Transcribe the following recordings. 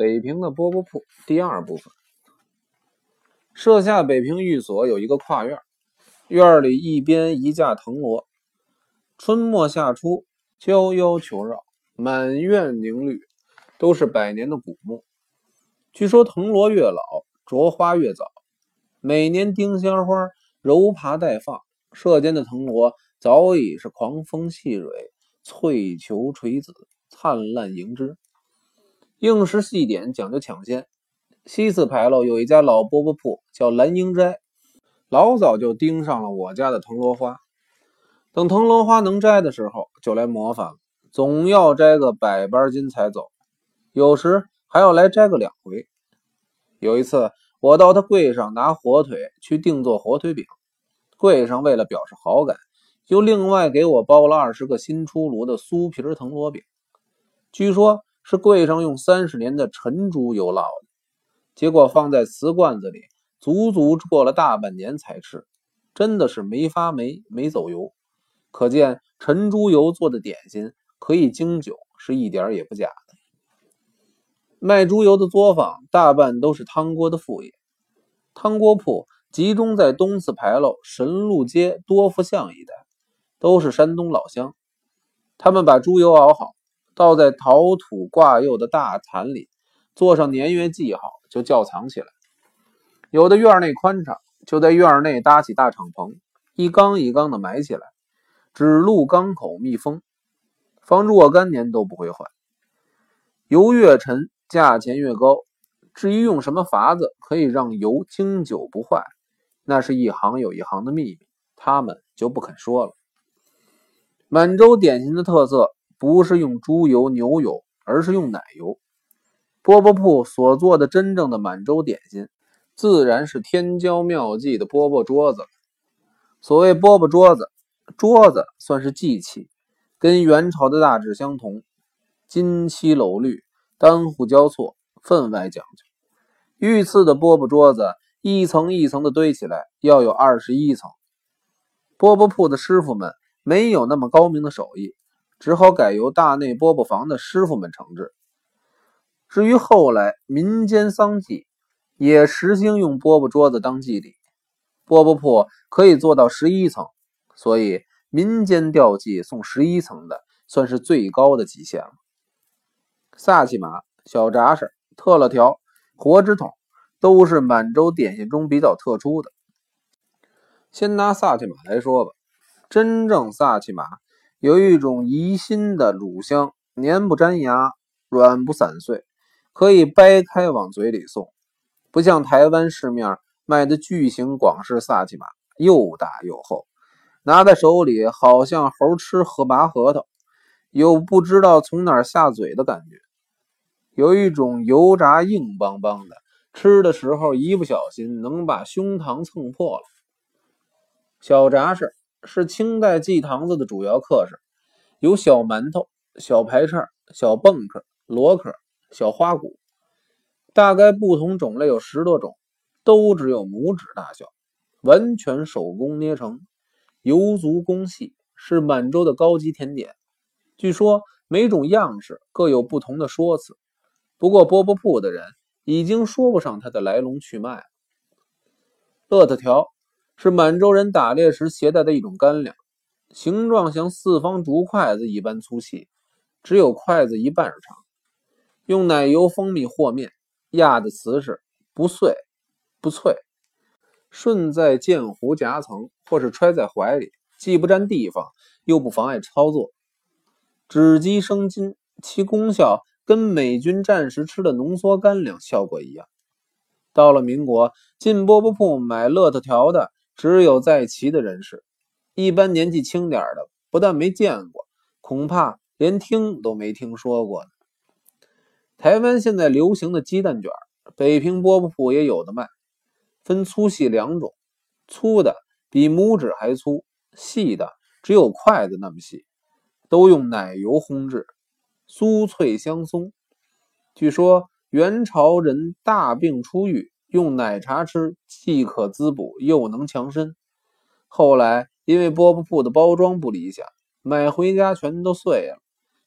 北平的饽饽铺第二部分。设下北平寓所有一个跨院，院里一边一架藤萝，春末夏初娇夭求绕，满院凝绿，都是百年的古木。据说藤萝越老，着花越早。每年丁香花柔爬待放，社间的藤萝早已是狂风细蕊，翠球垂紫，灿烂迎枝。应时细点，讲究抢先。西四牌楼有一家老饽饽铺，叫蓝英斋，老早就盯上了我家的藤萝花。等藤萝花能摘的时候，就来模范了，总要摘个百八斤才走，有时还要来摘个两回。有一次，我到他柜上拿火腿去定做火腿饼，柜上为了表示好感，又另外给我包了二十个新出炉的酥皮藤萝饼，据说。是柜上用三十年的陈猪油烙的，结果放在瓷罐子里，足足过了大半年才吃，真的是没发霉没走油。可见陈猪油做的点心可以经久，是一点也不假的。卖猪油的作坊大半都是汤锅的副业，汤锅铺集中在东四牌楼神路街多福巷一带，都是山东老乡。他们把猪油熬好。倒在陶土挂釉的大坛里，做上年月记号，就窖藏起来。有的院内宽敞，就在院内搭起大敞篷，一缸一缸的埋起来，只露缸口密封，放若干年都不会坏。油越沉，价钱越高。至于用什么法子可以让油经久不坏，那是一行有一行的秘密，他们就不肯说了。满洲点心的特色。不是用猪油、牛油，而是用奶油。饽饽铺所做的真正的满洲点心，自然是天骄妙计的饽饽桌子。所谓饽饽桌子，桌子算是祭器，跟元朝的大致相同，金漆镂绿，单户交错，分外讲究。御赐的饽饽桌子，一层一层的堆起来，要有二十一层。饽饽铺的师傅们没有那么高明的手艺。只好改由大内饽饽房的师傅们承制。至于后来民间丧祭，也实行用饽饽桌子当祭礼。饽饽铺可以做到十一层，所以民间吊祭送十一层的，算是最高的极限了。萨其马、小炸式、特乐条、活纸筒，都是满洲点心中比较特殊的。先拿萨其马来说吧，真正萨其马。有一种宜心的乳香，黏不粘牙，软不散碎，可以掰开往嘴里送。不像台湾市面卖的巨型广式萨琪玛，又大又厚，拿在手里好像猴吃核麻核桃，有不知道从哪下嘴的感觉。有一种油炸硬邦邦的，吃的时候一不小心能把胸膛蹭破了。小炸式。是清代祭堂子的主要客食，有小馒头、小排叉、小蹦克、螺壳、小花鼓，大概不同种类有十多种，都只有拇指大小，完全手工捏成，油足工细，是满洲的高级甜点。据说每种样式各有不同的说辞，不过饽饽铺的人已经说不上它的来龙去脉了。乐特条。是满洲人打猎时携带的一种干粮，形状像四方竹筷子一般粗细，只有筷子一半长。用奶油、蜂蜜和面，压的瓷实，不碎不脆，顺在剑壶夹层或是揣在怀里，既不占地方，又不妨碍操作。脂鸡生津，其功效跟美军战时吃的浓缩干粮效果一样。到了民国，进饽饽铺买乐特条的。只有在旗的人士，一般年纪轻点的，不但没见过，恐怕连听都没听说过呢。台湾现在流行的鸡蛋卷，北平饽饽铺也有的卖，分粗细两种，粗的比拇指还粗，细的只有筷子那么细，都用奶油烘制，酥脆香松。据说元朝人大病初愈。用奶茶吃，既可滋补，又能强身。后来因为饽饽铺的包装不理想，买回家全都碎了，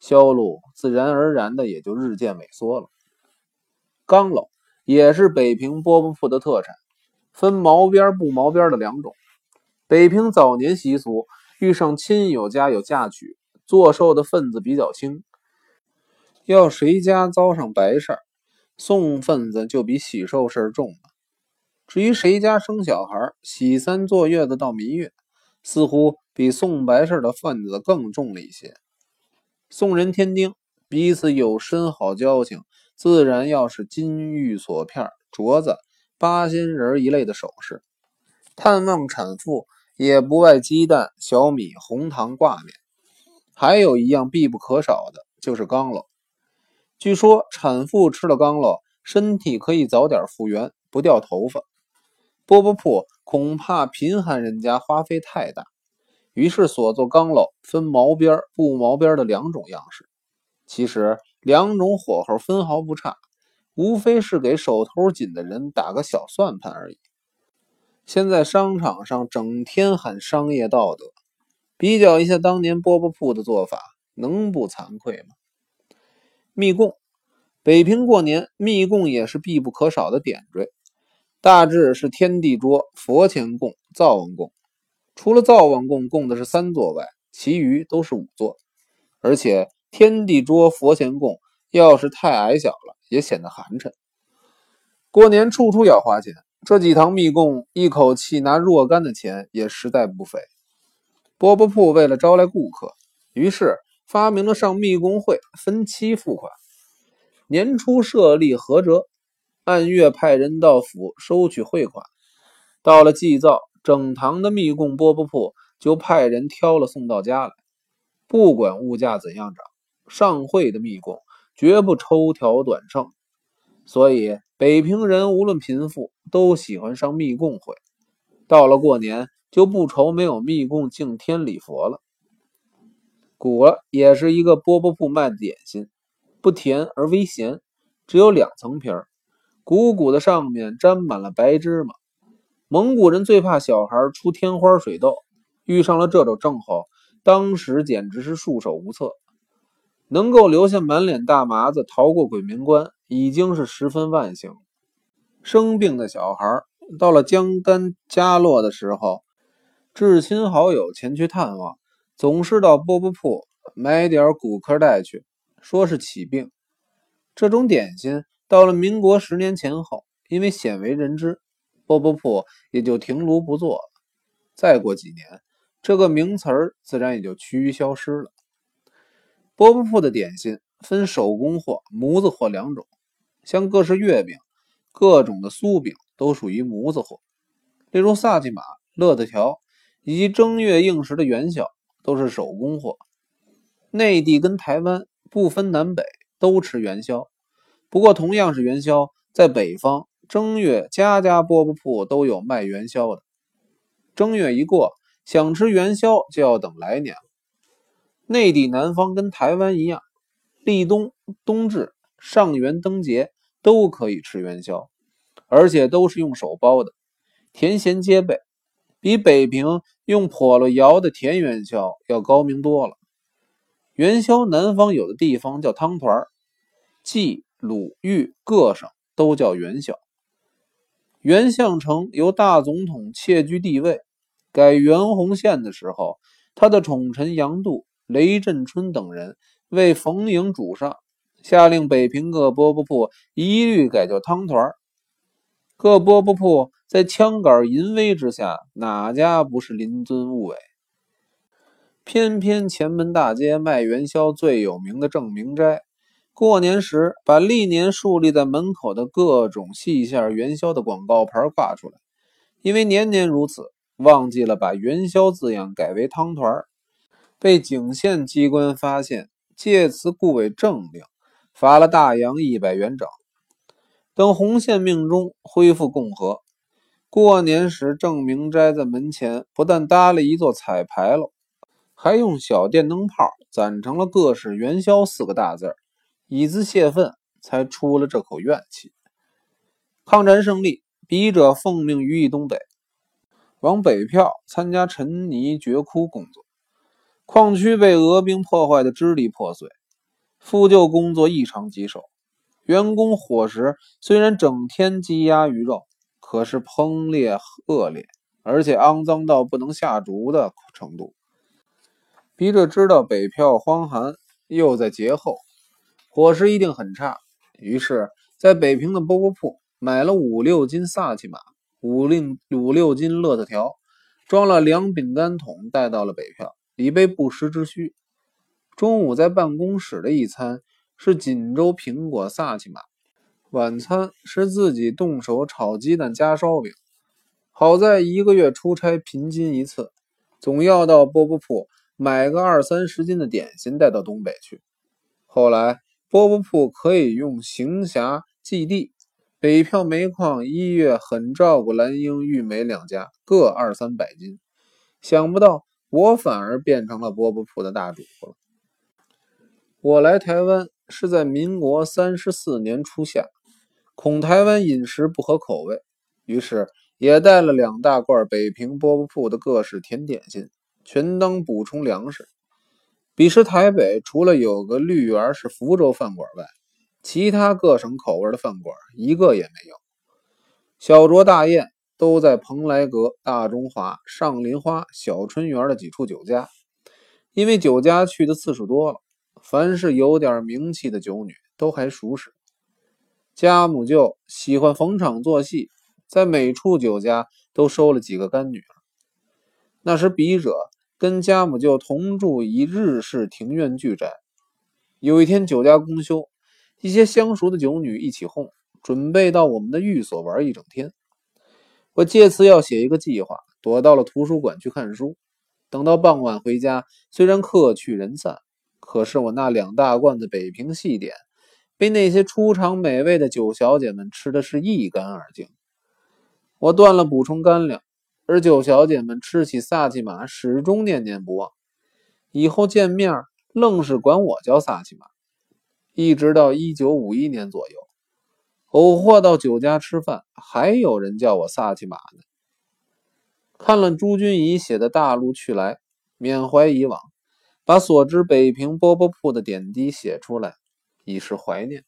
销路自然而然的也就日渐萎缩了。钢篓也是北平饽饽铺的特产，分毛边不毛边的两种。北平早年习俗，遇上亲友家有嫁娶，做寿的份子比较轻，要谁家遭上白事儿，送份子就比喜寿事重了。至于谁家生小孩，喜三坐月子到蜜月，似乎比送白事的份子更重了一些。送人添丁，彼此有深好交情，自然要是金玉锁片、镯子、八仙人一类的首饰。探望产妇也不外鸡蛋、小米、红糖挂面，还有一样必不可少的就是缸篓。据说产妇吃了钢篓，身体可以早点复原，不掉头发。饽饽铺恐怕贫寒人家花费太大。于是所做钢篓分毛边不毛边的两种样式，其实两种火候分毫不差，无非是给手头紧的人打个小算盘而已。现在商场上整天喊商业道德，比较一下当年饽饽铺的做法，能不惭愧吗？密供，北平过年密供也是必不可少的点缀，大致是天地桌、佛前供、灶王供。除了灶王供供的是三座外，其余都是五座。而且天地桌、佛前供要是太矮小了，也显得寒碜。过年处处要花钱，这几堂密供一口气拿若干的钱，也实在不菲。饽饽铺为了招来顾客，于是发明了上密供会分期付款。年初设立合折，按月派人到府收取汇款。到了祭灶。整堂的密供饽饽铺就派人挑了送到家来，不管物价怎样涨，上会的密供绝不抽条短秤。所以北平人无论贫富都喜欢上密供会。到了过年就不愁没有密供敬天礼佛了。鼓了也是一个饽饽铺卖的点心，不甜而微咸，只有两层皮儿，鼓鼓的上面沾满了白芝麻。蒙古人最怕小孩出天花水痘，遇上了这种症候，当时简直是束手无策。能够留下满脸大麻子逃过鬼门关，已经是十分万幸。生病的小孩到了将干家落的时候，至亲好友前去探望，总是到饽饽铺买点骨壳带去，说是起病。这种点心到了民国十年前后，因为鲜为人知。饽饽铺也就停炉不做了。再过几年，这个名词儿自然也就趋于消失了。饽饽铺的点心分手工货、模子货两种，像各式月饼、各种的酥饼都属于模子货。例如萨琪玛、乐子条以及正月应时的元宵都是手工货。内地跟台湾不分南北都吃元宵，不过同样是元宵，在北方。正月家家饽饽铺都有卖元宵的。正月一过，想吃元宵就要等来年了。内地南方跟台湾一样，立冬、冬至、上元灯节都可以吃元宵，而且都是用手包的，甜咸皆备，比北平用笸箩摇的甜元宵要高明多了。元宵南方有的地方叫汤团儿，冀、鲁、豫各省都叫元宵。元相城由大总统窃居帝位，改元洪县的时候，他的宠臣杨度、雷震春等人为逢迎主上，下令北平各饽饽铺一律改叫汤团儿各饽饽铺在枪杆淫威之下，哪家不是临尊物委？偏偏前门大街卖元宵最有名的郑明斋。过年时，把历年竖立在门口的各种细馅元宵的广告牌挂出来，因为年年如此，忘记了把元宵字样改为汤团被景县机关发现，借此故为政令，罚了大洋一百元整。等洪宪命中恢复共和，过年时郑明斋在门前不但搭了一座彩牌楼，还用小电灯泡攒成了“各式元宵”四个大字。以资泄愤，才出了这口怨气。抗战胜利，笔者奉命于一东北，往北票参加陈泥掘窟工作。矿区被俄兵破坏的支离破碎，复旧工作异常棘手。员工伙食虽然整天鸡鸭鱼肉，可是烹烈恶劣，而且肮脏到不能下厨的程度。笔者知道北漂荒寒，又在节后，伙食一定很差，于是，在北平的饽饽铺买了五六斤萨其马，五令五六斤乐特条，装了两饼干桶，带到了北漂，以备不时之需。中午在办公室的一餐是锦州苹果萨其马，晚餐是自己动手炒鸡蛋加烧饼。好在一个月出差平均一次，总要到饽饽铺。买个二三十斤的点心带到东北去。后来饽饽铺可以用行侠济地，北漂煤矿一月很照顾蓝英、玉美两家，各二三百斤。想不到我反而变成了饽饽铺的大主了。我来台湾是在民国三十四年初夏，恐台湾饮食不合口味，于是也带了两大罐北平饽饽铺的各式甜点心。全当补充粮食。彼时台北除了有个绿园是福州饭馆外，其他各省口味的饭馆一个也没有。小酌大宴都在蓬莱阁、大中华、上林花、小春园的几处酒家。因为酒家去的次数多了，凡是有点名气的酒女都还熟识。家母舅喜欢逢场作戏，在每处酒家都收了几个干女儿。那时笔者。跟家母舅同住一日式庭院巨宅。有一天酒家公休，一些相熟的酒女一起哄，准备到我们的寓所玩一整天。我借此要写一个计划，躲到了图书馆去看书。等到傍晚回家，虽然客去人散，可是我那两大罐子北平细点，被那些出场美味的酒小姐们吃的是一干二净。我断了补充干粮。而九小姐们吃起萨琪玛，始终念念不忘。以后见面，愣是管我叫萨琪玛。一直到一九五一年左右，偶或到酒家吃饭，还有人叫我萨琪玛呢。看了朱君怡写的《大陆去来》，缅怀以往，把所知北平饽饽铺的点滴写出来，以示怀念。